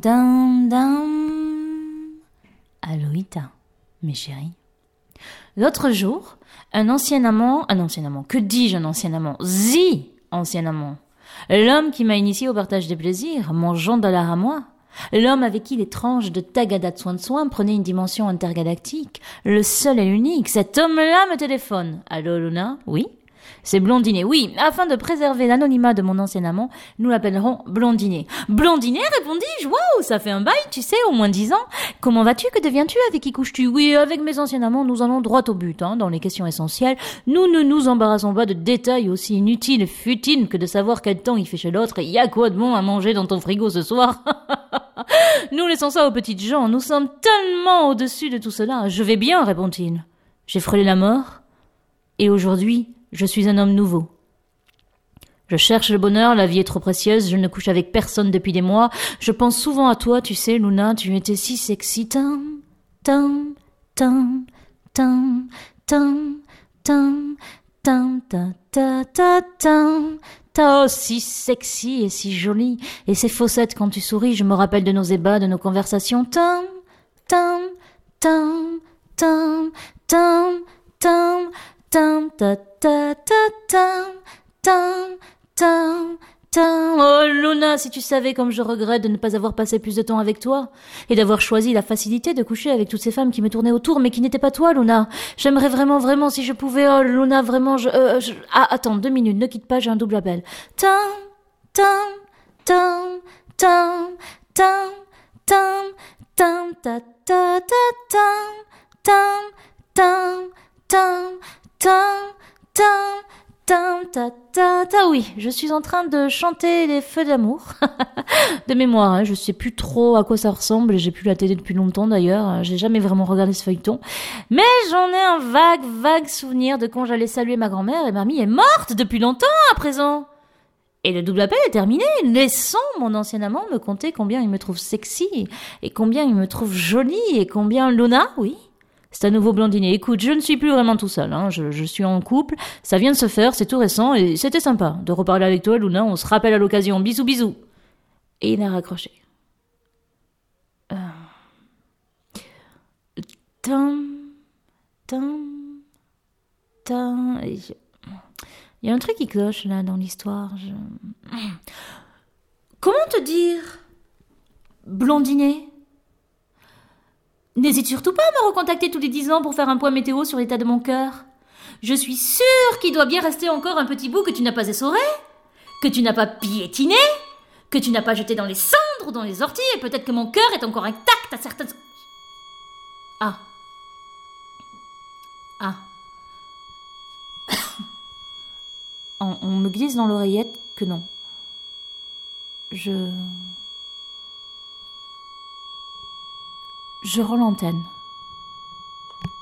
dam, dam. Aloïta, mes chéris. L'autre jour, un ancien amant, un ancien amant, que dis-je un ancien amant? Zi, ancien amant. L'homme qui m'a initié au partage des plaisirs, mon Jean Dollar à moi. L'homme avec qui l'étrange de Tagada de Soin prenait une dimension intergalactique. Le seul et l'unique. Cet homme-là me téléphone. Allô, Luna? Oui? C'est Blondinet. Oui, afin de préserver l'anonymat de mon ancien amant, nous l'appellerons Blondinet. Blondinet, répondis-je? Waouh, ça fait un bail, tu sais, au moins dix ans. Comment vas-tu? Que deviens-tu? Avec qui couches-tu? Oui, avec mes anciens amants, nous allons droit au but, hein, dans les questions essentielles. Nous ne nous embarrassons pas de détails aussi inutiles futiles que de savoir quel temps il fait chez l'autre et y a quoi de bon à manger dans ton frigo ce soir? nous laissons ça aux petites gens. Nous sommes tellement au-dessus de tout cela. Je vais bien, répond-il. J'ai frôlé la mort. Et aujourd'hui, je suis un homme nouveau. Je cherche le bonheur, la vie est trop précieuse, je ne couche avec personne depuis des mois. Je pense souvent à toi, tu sais, Luna, tu étais si sexy. Tam, tam, tam, tam, tam, tam, tam, ta, ta, ta, tam. Ta, oh, si sexy et si jolie. Et ces fossettes quand tu souris, je me rappelle de nos ébats, de nos conversations. Tam, tam, tam, tam, tam, Oh, Luna, si tu savais comme je regrette de ne pas avoir passé plus de temps avec toi et d'avoir choisi la facilité de coucher avec toutes ces femmes qui me tournaient autour mais qui n'étaient pas toi, Luna. J'aimerais vraiment, vraiment, si je pouvais, oh, Luna, vraiment, je, euh. Ah, attends, deux minutes, ne quitte pas, j'ai un double appel. Tam, tam, tam, ta, ta, ta. Oui, je suis en train de chanter les feux d'amour. de mémoire, hein, je sais plus trop à quoi ça ressemble. J'ai plus la télé depuis longtemps d'ailleurs. J'ai jamais vraiment regardé ce feuilleton. Mais j'en ai un vague, vague souvenir de quand j'allais saluer ma grand-mère et mamie est morte depuis longtemps à présent. Et le double appel est terminé. Laissons mon ancien amant me conter combien il me trouve sexy et combien il me trouve jolie et combien Luna, oui, c'est à nouveau blondinet. Écoute, je ne suis plus vraiment tout seul. Hein. Je, suis en couple. Ça vient de se faire, c'est tout récent et c'était sympa de reparler avec toi, Luna. On se rappelle à l'occasion. Bisous, bisous. Et il a raccroché. Euh... Tam, tam, tam. Il y a un truc qui cloche là dans l'histoire. Comment te dire Blondinet N'hésite surtout pas à me recontacter tous les dix ans pour faire un point météo sur l'état de mon cœur. Je suis sûre qu'il doit bien rester encore un petit bout que tu n'as pas essoré, que tu n'as pas piétiné, que tu n'as pas jeté dans les cendres ou dans les orties, et peut-être que mon cœur est encore intact à certaines... Ah. Ah. on, on me glisse dans l'oreillette que non. Je... Je rends l'antenne.